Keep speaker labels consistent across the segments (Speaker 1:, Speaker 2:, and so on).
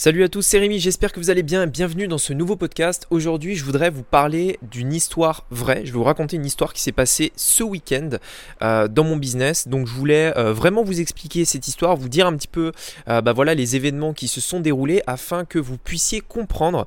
Speaker 1: Salut à tous, c'est Rémi, j'espère que vous allez bien bienvenue dans ce nouveau podcast. Aujourd'hui, je voudrais vous parler d'une histoire vraie. Je vais vous raconter une histoire qui s'est passée ce week-end euh, dans mon business. Donc, je voulais euh, vraiment vous expliquer cette histoire, vous dire un petit peu euh, bah voilà, les événements qui se sont déroulés afin que vous puissiez comprendre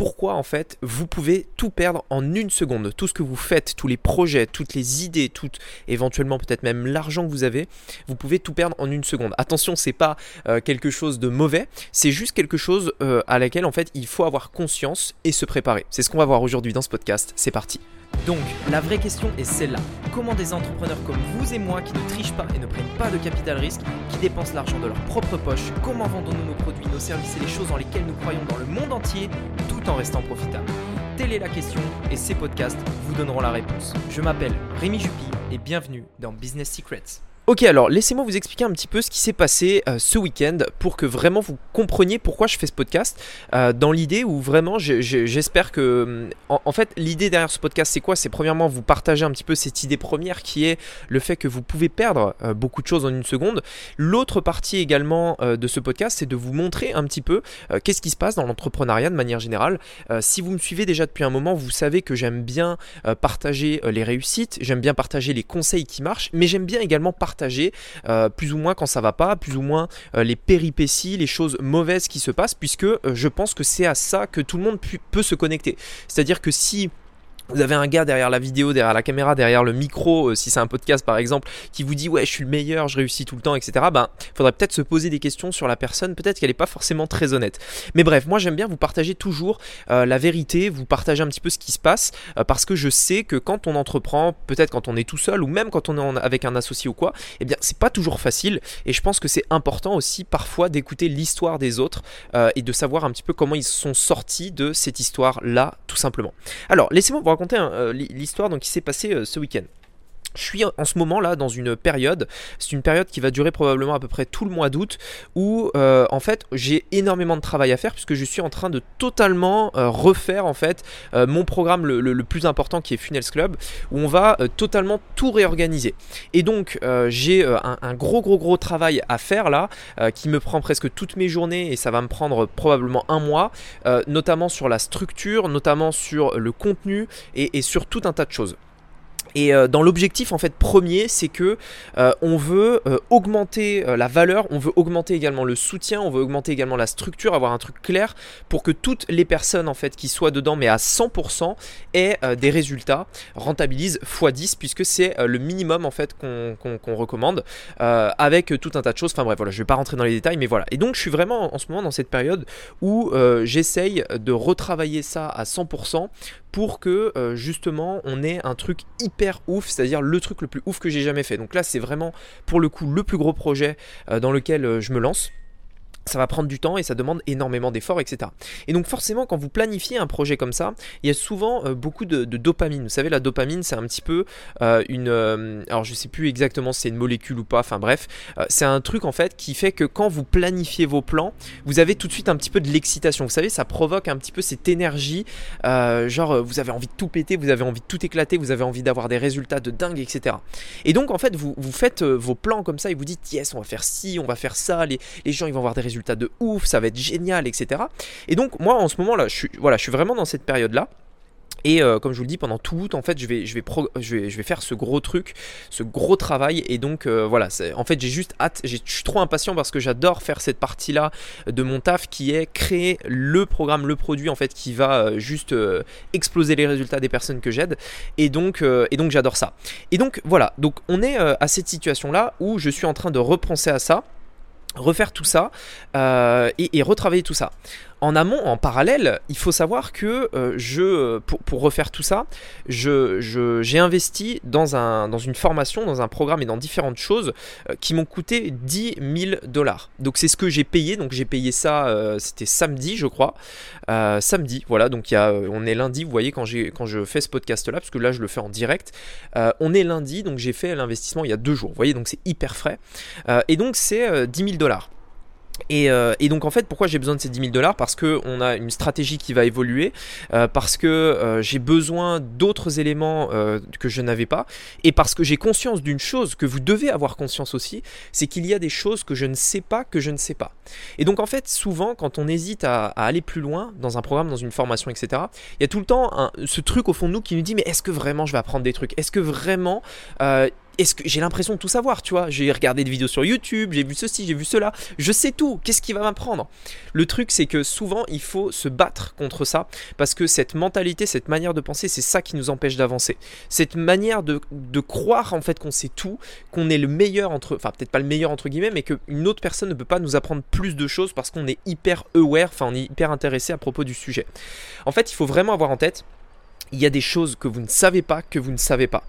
Speaker 1: pourquoi en fait vous pouvez tout perdre en une seconde. Tout ce que vous faites, tous les projets, toutes les idées, toutes éventuellement peut-être même l'argent que vous avez, vous pouvez tout perdre en une seconde. Attention, c'est pas euh, quelque chose de mauvais, c'est juste quelque chose euh, à laquelle en fait il faut avoir conscience et se préparer. C'est ce qu'on va voir aujourd'hui dans ce podcast. C'est parti. Donc, la vraie question est celle-là. Comment des entrepreneurs comme vous et moi qui ne trichent pas et ne prennent pas de capital risque, qui dépensent l'argent de leur propre poche, comment vendons-nous nos produits, nos services et les choses dans lesquelles nous croyons dans le monde entier tout en restant profitables Telle est la question et ces podcasts vous donneront la réponse. Je m'appelle Rémi Jupy et bienvenue dans Business Secrets. Ok, alors laissez-moi vous expliquer un petit peu ce qui s'est passé euh, ce week-end pour que vraiment vous compreniez pourquoi je fais ce podcast. Euh, dans l'idée où vraiment j'espère que. En, fait, l'idée derrière ce podcast, c'est quoi? C'est premièrement vous partager un petit peu cette idée première qui est le fait que vous pouvez perdre euh, beaucoup de choses en une seconde. L'autre partie également de ce podcast, c'est de vous montrer un petit peu qu'est-ce qui se passe dans l'entrepreneuriat de manière générale. si vous me suivez déjà depuis un moment, vous savez que j'aime bien partager les réussites, j'aime bien partager les conseils qui marchent, mais j'aime bien également partager euh, plus ou moins quand ça va pas, plus ou moins euh, les péripéties, les choses mauvaises qui se passent, puisque euh, je pense que c'est à ça que tout le monde peut se connecter. C'est-à-dire que si vous avez un gars derrière la vidéo, derrière la caméra, derrière le micro, euh, si c'est un podcast par exemple, qui vous dit ouais je suis le meilleur, je réussis tout le temps, etc. Ben faudrait peut-être se poser des questions sur la personne, peut-être qu'elle n'est pas forcément très honnête. Mais bref, moi j'aime bien vous partager toujours euh, la vérité, vous partager un petit peu ce qui se passe, euh, parce que je sais que quand on entreprend, peut-être quand on est tout seul ou même quand on est avec un associé ou quoi, eh bien c'est pas toujours facile. Et je pense que c'est important aussi parfois d'écouter l'histoire des autres et de savoir un petit peu comment ils sont sortis de cette histoire là, tout simplement. Alors laissez-moi vous raconter euh, l'histoire qui s'est passée euh, ce week-end. Je suis en ce moment là dans une période, c'est une période qui va durer probablement à peu près tout le mois d'août, où euh, en fait j'ai énormément de travail à faire puisque je suis en train de totalement refaire en fait mon programme le, plus important qui est Funnels Club, où on va totalement tout réorganiser. Et donc j'ai un, gros gros gros travail à faire là, qui me prend presque toutes mes journées et ça va me prendre probablement un mois, notamment sur la structure, notamment sur le contenu et sur tout un tas de choses. Et euh, dans l'objectif en fait premier, c'est que euh, on veut euh, augmenter la valeur, on veut augmenter également le soutien, on veut augmenter également la structure, avoir un truc clair pour que toutes les personnes en fait qui soient dedans, mais à 100% aient des résultats, rentabilisent x10 puisque c'est le minimum en fait qu'on recommande avec tout un tas de choses. Enfin bref, voilà, je vais pas rentrer dans les détails, mais voilà. Et donc je suis vraiment en ce moment dans cette période où j'essaye de retravailler ça à 100% pour que justement on ait un truc hyper ouf, c'est-à-dire le truc le plus ouf que j'ai jamais fait. Donc là, c'est vraiment pour le coup le plus gros projet euh, dans lequel euh, je me lance ça va prendre du temps et ça demande énormément d'efforts, etc. Et donc forcément, quand vous planifiez un projet comme ça, il y a souvent euh, beaucoup de, dopamine. Vous savez, la dopamine, c'est un petit peu euh, une... Euh, alors je sais plus exactement si c'est une molécule ou pas, enfin bref, c'est un truc en fait qui fait que quand vous planifiez vos plans, vous avez tout de suite un petit peu de l'excitation. Vous savez, ça provoque un petit peu cette énergie, genre vous avez envie de tout péter, vous avez envie de tout éclater, vous avez envie d'avoir des résultats de dingue, etc. Et donc en fait, vous, vous faites vos plans comme ça et vous dites, yes, on va faire ci, on va faire ça, les, les gens ils vont avoir des résultats de ouf, ça va être génial, etc. Et donc moi en ce moment là, je suis, voilà, je suis vraiment dans cette période là. Et euh, comme je vous le dis, pendant tout août, en fait, je vais, je vais, faire ce gros truc, ce gros travail. Et donc, euh, voilà, en fait, j'ai juste hâte, je suis trop impatient parce que j'adore faire cette partie-là de mon taf qui est créer le programme, le produit, en fait, qui va euh, juste exploser les résultats des personnes que j'aide. Et donc, et donc j'adore ça. Et donc, voilà, donc on est à cette situation-là où je suis en train de repenser à ça refaire tout ça euh, et, retravailler tout ça. En amont, en parallèle, il faut savoir que euh, je, pour, refaire tout ça, j'ai je, investi dans, un, dans une formation, dans un programme et dans différentes choses euh, qui m'ont coûté 10 000 dollars. Donc c'est ce que j'ai payé. Donc j'ai payé ça, c'était samedi, je crois. samedi, voilà. Donc on est lundi, vous voyez, quand, quand je fais ce podcast-là, parce que là je le fais en direct. on est lundi, donc j'ai fait l'investissement il y a deux jours. Vous voyez, donc c'est hyper frais. et donc c'est 10 000 dollars. Euh, et, donc en fait pourquoi j'ai besoin de ces 10 000 dollars? Parce qu'on a une stratégie qui va évoluer, euh, parce que euh, j'ai besoin d'autres éléments que je n'avais pas, et parce que j'ai conscience d'une chose que vous devez avoir conscience aussi, c'est qu'il y a des choses que je ne sais pas que je ne sais pas. Et donc en fait souvent quand on hésite à, aller plus loin dans un programme, dans une formation, etc., il y a tout le temps ce truc au fond de nous qui nous dit mais est-ce que vraiment je vais apprendre des trucs? Est-ce que vraiment est-ce que j'ai l'impression de tout savoir, tu vois J'ai regardé des vidéos sur YouTube, j'ai vu ceci, j'ai vu cela, je sais tout. Qu'est-ce qui va m'apprendre? Le truc, c'est que souvent, il faut se battre contre ça parce que cette mentalité, cette manière de penser, c'est ça qui nous empêche d'avancer. Cette manière de, croire en fait qu'on sait tout, qu'on est le meilleur entre, enfin peut-être pas le meilleur entre guillemets, mais qu'une autre personne ne peut pas nous apprendre plus de choses parce qu'on est hyper aware, enfin on est hyper intéressé à propos du sujet. En fait, il faut vraiment avoir en tête, il y a des choses que vous ne savez pas que vous ne savez pas.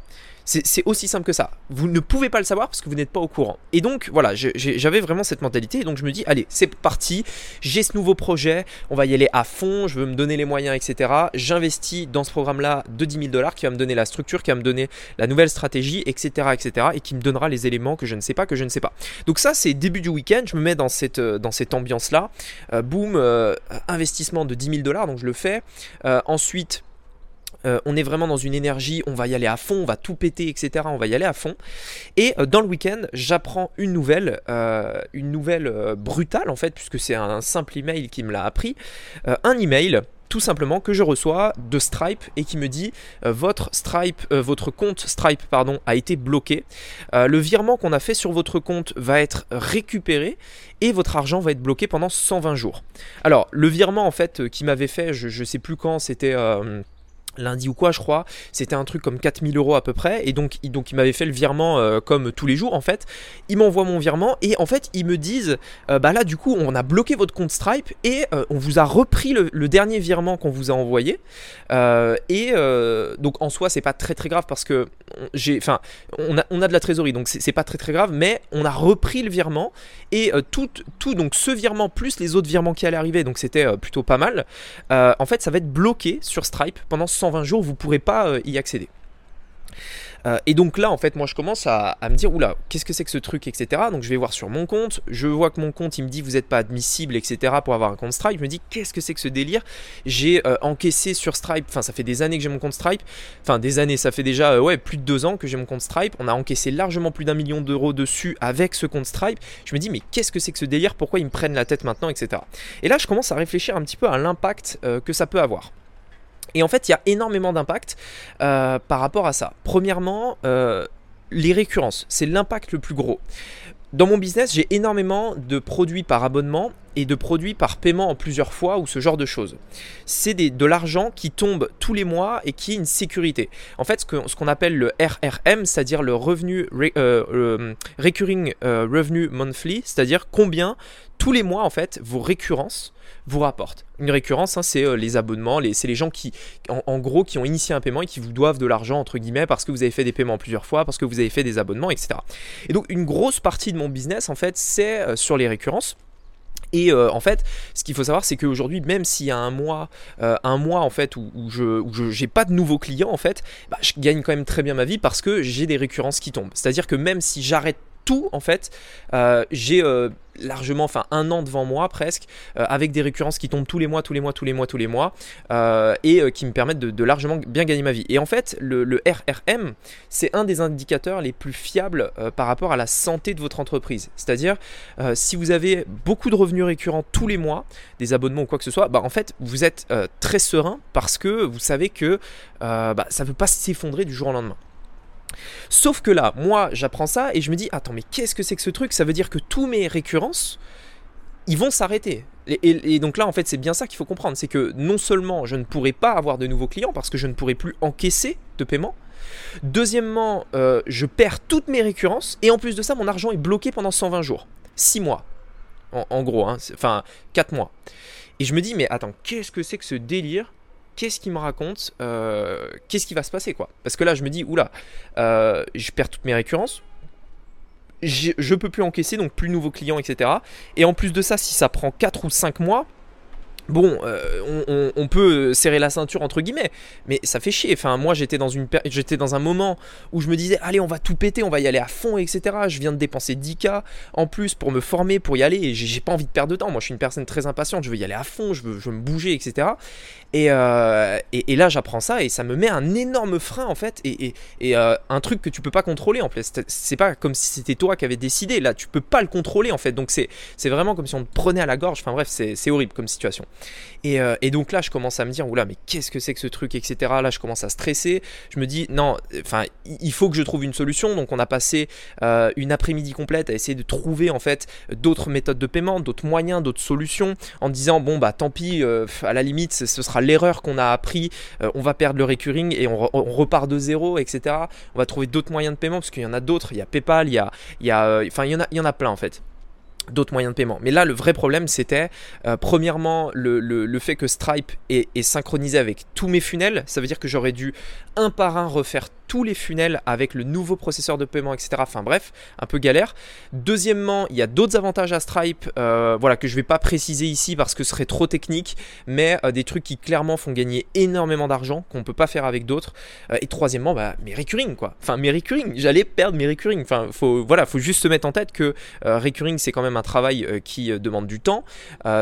Speaker 1: C'est aussi simple que ça. Vous ne pouvez pas le savoir parce que vous n'êtes pas au courant. Et donc voilà, j'avais vraiment cette mentalité. Et donc je me dis, allez, c'est parti. J'ai ce nouveau projet. On va y aller à fond. Je veux me donner les moyens, etc. J'investis dans ce programme-là de 10 000 dollars qui va me donner la structure, qui va me donner la nouvelle stratégie, etc., etc. Et qui me donnera les éléments que je ne sais pas, que je ne sais pas. Donc ça, c'est début du week-end. Je me mets dans cette, euh, ambiance-là. Euh, boum, euh, investissement de 10 000 dollars. Donc je le fais. ensuite euh, on est vraiment dans une énergie, on va y aller à fond, on va tout péter, etc. On va y aller à fond. Et euh, dans le week-end, j'apprends une nouvelle, euh, une nouvelle brutale en fait, puisque c'est un, simple email qui me l'a appris. un email tout simplement que je reçois de Stripe et qui me dit votre Stripe, votre compte Stripe pardon a été bloqué. le virement qu'on a fait sur votre compte va être récupéré et votre argent va être bloqué pendant 120 jours. Alors le virement en fait qui m'avait fait, je ne sais plus quand, c'était lundi ou quoi je crois c'était un truc comme 4000 euros à peu près. Et donc, il, m'avait fait le virement euh, comme tous les jours en fait. Il m'envoie mon virement et en fait ils me disent euh, bah là du coup on a bloqué votre compte Stripe et euh, on vous a repris le, dernier virement qu'on vous a envoyé. Et donc en soi c'est pas très très grave parce que j'ai enfin on a, de la trésorerie donc c'est pas très très grave mais on a repris le virement et tout, tout donc ce virement plus les autres virements qui allaient arriver donc c'était plutôt pas mal en fait ça va être bloqué sur Stripe pendant 120 jours, vous ne pourrez pas euh, y accéder. Euh, et donc là, en fait, moi, je commence à, me dire, oula, qu'est-ce que c'est que ce truc, etc. Donc je vais voir sur mon compte, je vois que mon compte, il me dit, vous n'êtes pas admissible, etc. pour avoir un compte Stripe. Je me dis, qu'est-ce que c'est que ce délire? J'ai euh, encaissé sur Stripe, enfin, ça fait des années que j'ai mon compte Stripe, enfin, des années, ça fait déjà, ouais, plus de deux ans que j'ai mon compte Stripe. On a encaissé largement plus d'un million d'euros dessus avec ce compte Stripe. Je me dis, mais qu'est-ce que c'est que ce délire? Pourquoi ils me prennent la tête maintenant, etc. Et là, je commence à réfléchir un petit peu à l'impact que ça peut avoir. Et en fait, il y a énormément d'impact euh, par rapport à ça. Premièrement, euh, les récurrences, c'est l'impact le plus gros. Dans mon business, j'ai énormément de produits par abonnement et de produits par paiement en plusieurs fois ou ce genre de choses. C'est de l'argent qui tombe tous les mois et qui est une sécurité. En fait, ce qu'on appelle le RRM, c'est-à-dire le revenu euh, recurring revenue monthly, c'est-à-dire combien tous les mois en fait vos récurrences vous rapportent. Une récurrence, hein, c'est euh, les abonnements, c'est les gens qui, en, gros, qui ont initié un paiement et qui vous doivent de l'argent entre guillemets parce que vous avez fait des paiements plusieurs fois, parce que vous avez fait des abonnements, etc. Et donc une grosse partie de mon business en fait, c'est euh, sur les récurrences. Et euh, en fait, ce qu'il faut savoir, c'est qu'aujourd'hui, même s'il y a un mois, un mois en fait où, je n'ai pas de nouveaux clients, en fait, bah, je gagne quand même très bien ma vie parce que j'ai des récurrences qui tombent. C'est-à-dire que même si j'arrête tout en fait. Euh, j'ai euh, largement, enfin un an devant moi presque, euh, avec des récurrences qui tombent tous les mois, tous les mois, tous les mois, tous les mois, et qui me permettent de, largement bien gagner ma vie. Et en fait, le, RRM, c'est un des indicateurs les plus fiables par rapport à la santé de votre entreprise. C'est-à-dire, si vous avez beaucoup de revenus récurrents tous les mois, des abonnements ou quoi que ce soit, bah en fait, vous êtes très serein parce que vous savez que bah, ça ne peut pas s'effondrer du jour au lendemain. Sauf que là, moi, j'apprends ça et je me dis, attends, mais qu'est-ce que c'est que ce truc? Ça veut dire que tous mes récurrences, ils vont s'arrêter. Et, donc là, en fait, c'est bien ça qu'il faut comprendre. C'est que non seulement je ne pourrai pas avoir de nouveaux clients parce que je ne pourrai plus encaisser de paiement. Deuxièmement, euh, je perds toutes mes récurrences. Et en plus de ça, mon argent est bloqué pendant 120 jours. 6 mois. En, gros, hein, enfin 4 mois. Et je me dis, mais attends, qu'est-ce que c'est que ce délire qu'est-ce qu'il me raconte euh, Qu'est-ce qui va se passer quoi Parce que là, je me dis, oula, euh, je perds toutes mes récurrences. Je, je peux plus encaisser, donc plus de nouveaux clients, etc. Et en plus de ça, si ça prend 4 ou 5 mois, Bon, euh, on, peut serrer la ceinture entre guillemets, mais ça fait chier. Enfin, moi, j'étais dans une, j'étais dans un moment où je me disais, allez, on va tout péter, on va y aller à fond, etc. Je viens de dépenser 10K en plus pour me former, pour y aller, et j'ai pas envie de perdre de temps. Moi, je suis une personne très impatiente, je veux y aller à fond, je veux, je veux me bouger, etc. Euh, et, là, j'apprends ça et ça me met un énorme frein en fait, et, euh, un truc que tu peux pas contrôler en fait. C'est pas comme si c'était toi qui avais décidé. Là, tu peux pas le contrôler en fait. Donc c'est vraiment comme si on te prenait à la gorge. Enfin bref, c'est horrible comme situation. Euh, et, donc là, je commence à me dire, oula, mais qu'est-ce que c'est que ce truc, etc. Là, je commence à stresser. Je me dis, non, enfin, il faut que je trouve une solution. Donc on a passé une après-midi complète à essayer de trouver en fait d'autres méthodes de paiement, d'autres moyens, d'autres solutions, en disant, bon bah tant pis, à la limite, ce sera l'erreur qu'on a appris, euh, on va perdre le recurring et on, repart de zéro, etc. On va trouver d'autres moyens de paiement parce qu'il y en a d'autres. Il y a PayPal, il y a, y a, euh, enfin il y en a, il y en a plein en fait d'autres moyens de paiement. Mais là, le vrai problème, c'était euh, premièrement le, fait que Stripe est, est, synchronisé avec tous mes funnels. Ça veut dire que j'aurais dû un par un refaire tous les funnels avec le nouveau processeur de paiement, etc. Enfin bref, un peu galère. Deuxièmement, il y a d'autres avantages à Stripe, euh, voilà, que je vais pas préciser ici parce que ce serait trop technique, mais euh, des trucs qui clairement font gagner énormément d'argent, qu'on ne peut pas faire avec d'autres. Euh, et troisièmement, bah, mes recurring, quoi. Enfin, mes recurring, j'allais perdre mes recurring. Enfin, faut, voilà, faut juste se mettre en tête que recurring, c'est quand même un travail qui demande du temps.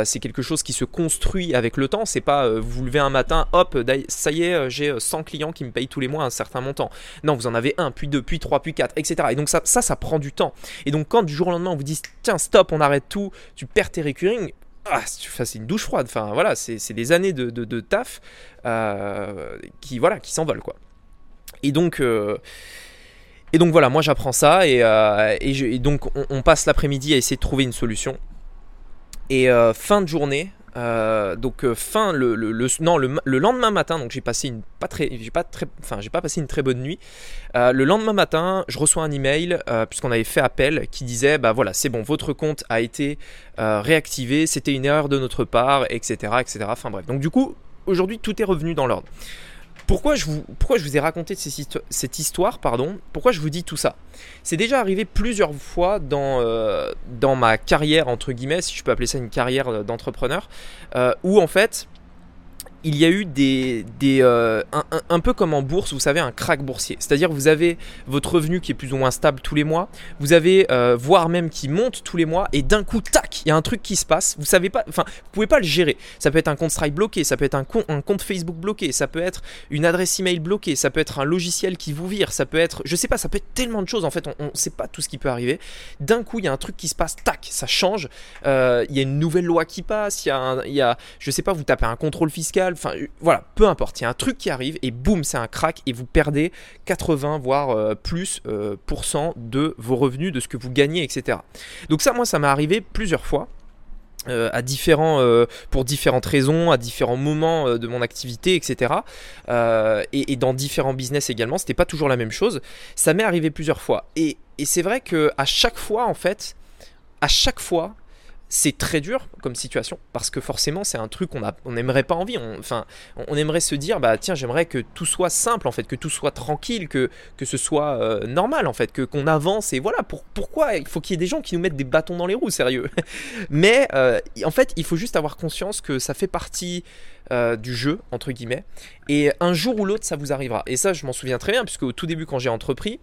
Speaker 1: c'est quelque chose qui se construit avec le temps. C'est pas vous levez un matin, hop, ça y est, j'ai 100 clients qui me payent tous les mois un certain montant. Non, vous en avez un, puis deux, puis trois, puis quatre, etc. Et donc ça, ça, prend du temps. Et donc quand du jour au lendemain on vous dit tiens stop, on arrête tout, tu perds tes recurring, ah, c'est une douche froide. Enfin voilà, c'est des années de, taf euh, qui voilà qui s'envolent quoi. Et donc euh, et donc voilà, moi j'apprends ça et, euh, donc on, on passe l'après-midi à essayer de trouver une solution. Et fin de journée, euh, donc euh, fin le, non, le, lendemain matin donc j'ai passé une pas très j'ai pas très enfin j'ai pas passé une très bonne nuit. Euh, le lendemain matin je reçois un email puisqu'on avait fait appel qui disait bah voilà c'est bon votre compte a été réactivé c'était une erreur de notre part etc etc enfin bref. Donc du coup aujourd'hui tout est revenu dans l'ordre pourquoi je vous, ai raconté cette histoire pardon? Pourquoi je vous dis tout ça? C'est déjà arrivé plusieurs fois dans, euh, dans ma carrière, entre guillemets, si je peux appeler ça une carrière d'entrepreneur, euh, où en fait, il y a eu des, des euh, un, peu comme en bourse, vous savez, un crack boursier. C'est-à-dire vous avez votre revenu qui est plus ou moins stable tous les mois, vous avez euh, voire même qui monte tous les mois, et d'un coup, tac, il y a un truc qui se passe. Vous savez pas, enfin, vous pouvez pas le gérer. Ça peut être un compte Stripe bloqué, ça peut être un, un compte Facebook bloqué, ça peut être une adresse email bloquée, ça peut être un logiciel qui vous vire, ça peut être, je sais pas, ça peut être tellement de choses. En fait, on, ne sait pas tout ce qui peut arriver. D'un coup, il y a un truc qui se passe, tac, ça change. Euh, il y a une nouvelle loi qui passe. Il y a, y a, je sais pas, vous tapez un contrôle fiscal Enfin, voilà, peu importe. Il y a un truc qui arrive et boum, c'est un crack et vous perdez 80 voire euh, plus euh, de vos revenus, de ce que vous gagnez, etc. Donc ça, moi, ça m'est arrivé plusieurs fois. Euh, à différents, pour différentes raisons, à différents moments de mon activité, etc. Et, dans différents business également, c'était pas toujours la même chose. Ça m'est arrivé plusieurs fois. Et, et c'est vrai que à chaque fois, en fait, à chaque fois, c'est très dur comme situation parce que forcément c'est un truc qu'on on n'aimerait pas envie. On, enfin, on aimerait se dire bah tiens j'aimerais que tout soit simple en fait, que tout soit tranquille, que, que ce soit euh, normal en fait, que qu'on avance et voilà. Pour, pourquoi il faut qu'il y ait des gens qui nous mettent des bâtons dans les roues, sérieux? Mais euh, en fait il faut juste avoir conscience que ça fait partie euh, du jeu entre guillemets et un jour ou l'autre ça vous arrivera. Et ça je m'en souviens très bien puisque au tout début quand j'ai entrepris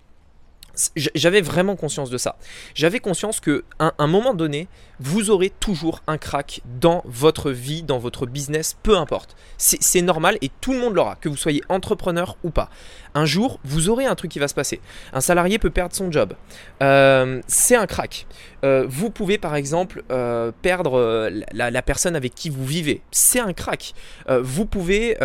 Speaker 1: j'avais vraiment conscience de ça. J'avais conscience que un moment donné, vous aurez toujours un crack dans votre vie, dans votre business, peu importe. C'est normal et tout le monde l'aura, que vous soyez entrepreneur ou pas. Un jour, vous aurez un truc qui va se passer. Un salarié peut perdre son job. Euh, c'est un crack. Euh, vous pouvez par exemple euh, perdre la, personne avec qui vous vivez. C'est un crack. vous pouvez,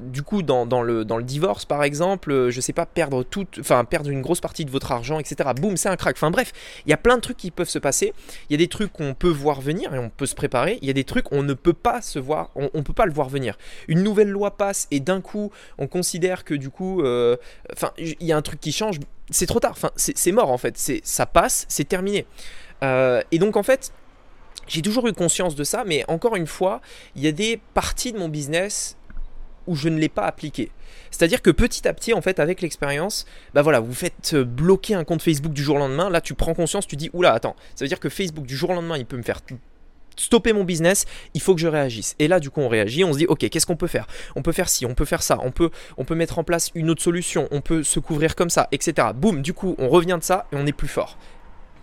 Speaker 1: du coup, dans, le, divorce par exemple, je sais pas, perdre toute, enfin perdre une grosse partie de votre argent, etc. Boum, c'est un crack. Enfin bref, il y a plein de trucs qui peuvent se passer. Il y a des trucs qu'on peut voir venir et on peut se préparer. Il y a des trucs on ne peut pas se voir, on, on peut pas le voir venir. Une nouvelle loi passe et d'un coup on considère que du coup, euh, enfin, il y a un truc qui change. C'est trop tard. Enfin, c'est mort en fait. C'est ça passe, c'est terminé. Euh, et donc en fait, j'ai toujours eu conscience de ça, mais encore une fois, il y a des parties de mon business où je ne l'ai pas appliqué. C'est-à-dire que petit à petit, en fait, avec l'expérience, bah voilà, vous faites euh, bloquer un compte Facebook du jour au lendemain. Là, tu prends conscience, tu dis, oula, attends, ça veut dire que Facebook du jour au lendemain, il peut me faire stopper mon business, il faut que je réagisse. Et là, du coup, on réagit, on se dit, ok, qu'est-ce qu'on peut faire? On peut faire ci, on peut faire ça, on peut, on peut mettre en place une autre solution, on peut se couvrir comme ça, etc. Boum, du coup, on revient de ça et on est plus fort.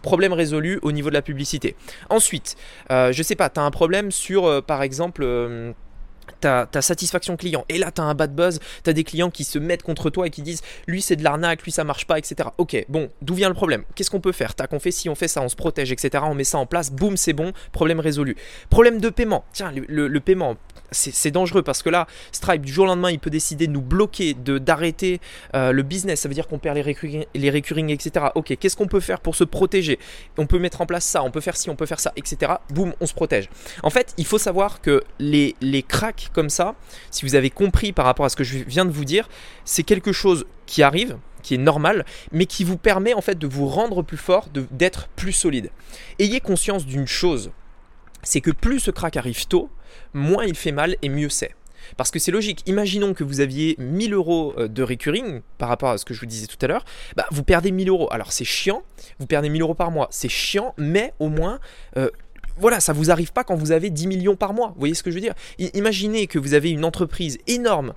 Speaker 1: Problème résolu au niveau de la publicité. Ensuite, euh, je sais pas, tu as un problème sur, euh, par exemple... ta, satisfaction client. Et là, tu as un bad buzz, tu as des clients qui se mettent contre toi et qui disent lui c'est de l'arnaque, lui ça marche pas, etc. Ok, bon, d'où vient le problème? Qu'est-ce qu'on peut faire? Tac, on fait si on fait ça, on se protège, etc. On met ça en place, boum, c'est bon, problème résolu. Problème de paiement. Tiens, le, paiement, c'est dangereux parce que là, Stripe, du jour au lendemain, il peut décider de nous bloquer, d'arrêter euh, le business. Ça veut dire qu'on perd les recurring etc. Ok, qu'est-ce qu'on peut faire pour se protéger? On peut mettre en place ça, on peut faire ci, on peut faire ça, etc. Boum, on se protège. En fait, il faut savoir que les, les cracks comme ça, si vous avez compris par rapport à ce que je viens de vous dire, c'est quelque chose qui arrive, qui est normal, mais qui vous permet en fait de vous rendre plus fort, d'être plus solide. Ayez conscience d'une chose, c'est que plus ce crack arrive tôt, moins il fait mal et mieux c'est. Parce que c'est logique, imaginons que vous aviez 1000 euros euh, de recurring par rapport à ce que je vous disais tout à l'heure, bah, vous perdez 1000 euros. Alors c'est chiant, vous perdez 1000 euros par mois, c'est chiant, mais au moins euh, voilà, ça vous arrive pas quand vous avez 10 millions par mois. Vous voyez ce que je veux dire? Imaginez que vous avez une entreprise énorme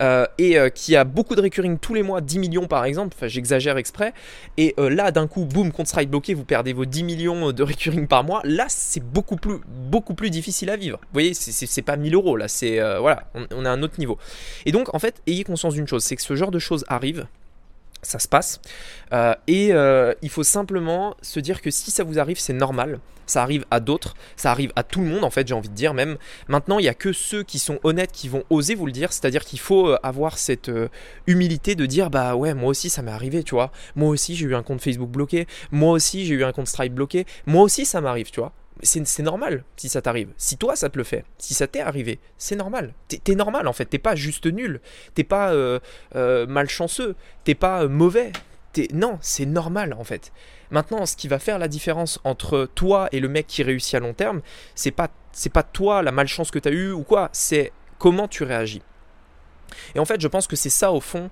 Speaker 1: euh, et euh, qui a beaucoup de recurring tous les mois, 10 millions par exemple, enfin j'exagère exprès, et euh, là d'un coup, boum, compte strike bloqué, vous perdez vos 10 millions de recurring par mois, là c'est beaucoup plus, beaucoup plus difficile à vivre. Vous voyez, c'est pas 1000 euros, là c'est, voilà, on, on à un autre niveau. Et donc en fait, ayez conscience d'une chose, c'est que ce genre de choses arrive, ça se passe. Euh, et euh, il faut simplement se dire que si ça vous arrive, c'est normal. Ça arrive à d'autres, ça arrive à tout le monde en fait, j'ai envie de dire même. Maintenant, il n'y a que ceux qui sont honnêtes qui vont oser vous le dire. C'est-à-dire qu'il faut euh, avoir cette humilité de dire bah ouais, moi aussi ça m'est arrivé, tu vois. Moi aussi j'ai eu un compte Facebook bloqué. Moi aussi j'ai eu un compte Stripe bloqué. Moi aussi ça m'arrive, tu vois c'est normal si ça t'arrive. Si toi ça te le fait, si ça t'est arrivé, c'est normal. T'es normal en fait. T'es pas juste nul. T'es pas euh, euh, malchanceux. T'es pas euh, mauvais. Non, c'est normal en fait. Maintenant, ce qui va faire la différence entre toi et le mec qui réussit à long terme, c'est pas c'est pas toi la malchance que t'as eu ou quoi. C'est comment tu réagis. Et en fait, je pense que c'est ça au fond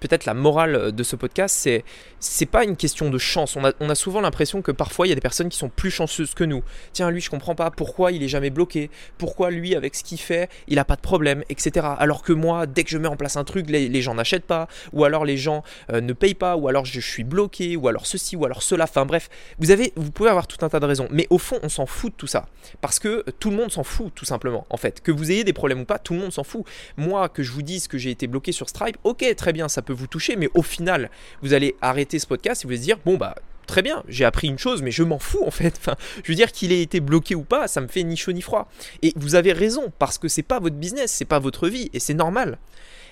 Speaker 1: peut-être la morale de ce podcast, c'est c'est pas une question de chance. On a, souvent l'impression que parfois il y a des personnes qui sont plus chanceuses que nous. Tiens, lui, je comprends pas pourquoi il est jamais bloqué, pourquoi lui, avec ce qu'il fait, il a pas de problème, etc. Alors que moi, dès que je mets en place un truc, les, gens n'achètent pas, ou alors les gens euh, ne payent pas, ou alors je, suis bloqué, ou alors ceci, ou alors cela. Enfin bref, vous avez, vous pouvez avoir tout un tas de raisons. Mais au fond, on s'en fout de tout ça, parce que tout le monde s'en fout, tout simplement. En fait, que vous ayez des problèmes ou pas, tout le monde s'en fout. Moi, que je vous dise que j'ai été bloqué sur Stripe, ok, très bien, ça peut vous toucher, mais au final, vous allez arrêter ce podcast et vous allez dire, bon bah très bien, j'ai appris une chose, mais je m'en fous en fait. Enfin, je veux dire qu'il ait été bloqué ou pas, ça me fait ni chaud ni froid. Et vous avez raison, parce que c'est pas votre business, c'est pas votre vie, et c'est normal.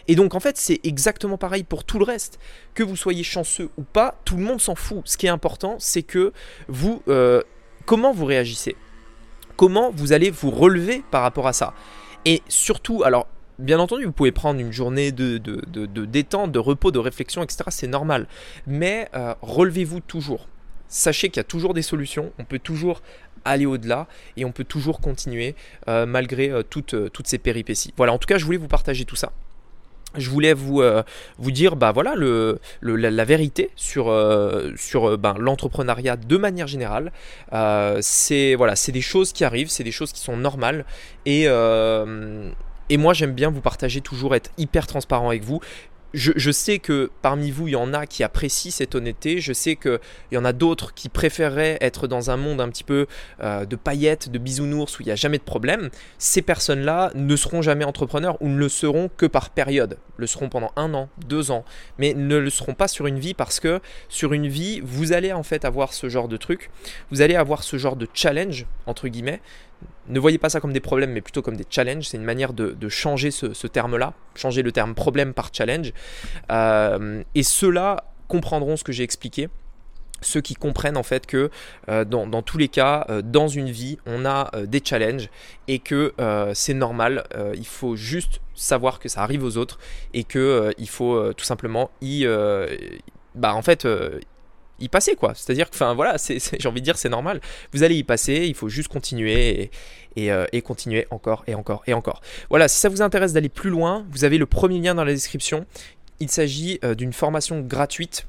Speaker 1: Et donc en fait, c'est exactement pareil pour tout le reste. Que vous soyez chanceux ou pas, tout le monde s'en fout. Ce qui est important, c'est que vous, euh, comment vous réagissez, comment vous allez vous relever par rapport à ça? Et surtout, alors Bien entendu, vous pouvez prendre une journée de, détente, de repos, de réflexion, etc. C'est normal. Mais euh, relevez-vous toujours. Sachez qu'il y a toujours des solutions. On peut toujours aller au-delà et on peut toujours continuer euh, malgré euh, toutes, ces péripéties. Voilà, en tout cas, je voulais vous partager tout ça je voulais vous, dire bah voilà la, vérité sur, ben, l'entrepreneuriat de manière générale. c'est c'est des choses qui arrivent, c'est des choses qui sont normales et et moi, j'aime bien vous partager toujours, être hyper transparent avec vous je, sais que parmi vous, il y en a qui apprécient cette honnêteté. Je sais qu'il y en a d'autres qui préféreraient être dans un monde un petit peu euh, de paillettes, de bisounours, où il n'y a jamais de problème. Ces personnes-là ne seront jamais entrepreneurs ou ne le seront que par période. Le seront pendant un an, deux ans, mais ne le seront pas sur une vie parce que sur une vie, vous allez en fait avoir ce genre de truc. Vous allez avoir ce genre de challenge, entre guillemets, ne voyez pas ça comme des problèmes, mais plutôt comme des challenges. C'est une manière de, changer ce, terme-là, changer le terme problème par challenge. Euh, et ceux-là comprendront ce que j'ai expliqué. Ceux qui comprennent en fait que euh, dans, tous les cas, euh, dans une vie, on a des challenges et que c'est normal. il faut juste savoir que ça arrive aux autres et que il faut tout simplement y, bah en fait y passer quoi. C'est-à-dire que, enfin voilà, j'ai envie de dire c'est normal. Vous allez y passer, il faut juste continuer et, euh, et, continuer encore et encore et encore. Voilà, si ça vous intéresse d'aller plus loin, vous avez le premier lien dans la description. Il s'agit euh, d'une formation gratuite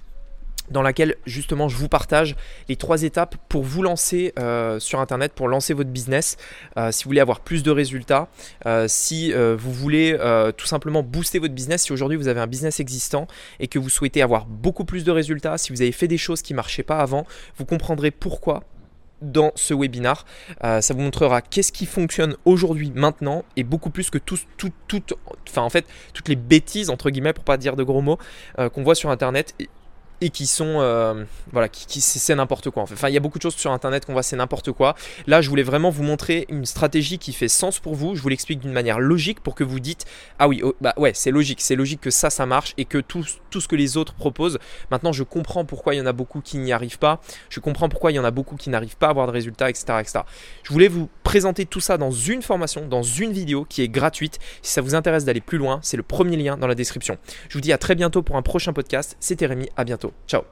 Speaker 1: dans laquelle justement je vous partage les trois étapes pour vous lancer euh, sur Internet, pour lancer votre business, euh, si vous voulez avoir plus de résultats, euh, si vous voulez tout simplement booster votre business, si aujourd'hui vous avez un business existant et que vous souhaitez avoir beaucoup plus de résultats, si vous avez fait des choses qui ne marchaient pas avant, vous comprendrez pourquoi dans ce webinar. ça vous montrera qu'est-ce qui fonctionne aujourd'hui, maintenant, et beaucoup plus que enfin en fait, toutes les bêtises, entre guillemets, pour pas dire de gros mots, qu'on voit sur Internet et qui sont euh, voilà qui, qui c'est n'importe quoi enfin il y a beaucoup de choses sur internet qu'on voit c'est n'importe quoi. Là je voulais vraiment vous montrer une stratégie qui fait sens pour vous. Je vous l'explique d'une manière logique pour que vous dites ah oui oh, bah ouais c'est logique. C'est logique que ça ça marche et que tout, tout ce que les autres proposent. Maintenant je comprends pourquoi il y en a beaucoup qui n'y arrivent pas. Je comprends pourquoi il y en a beaucoup qui n'arrivent pas à avoir de résultats etc etc je voulais vous présenter tout ça dans une formation dans une vidéo qui est gratuite. Si ça vous intéresse d'aller plus loin c'est le premier lien dans la description. Je vous dis à très bientôt pour un prochain podcast. C'était Rémi. À bientôt Ciao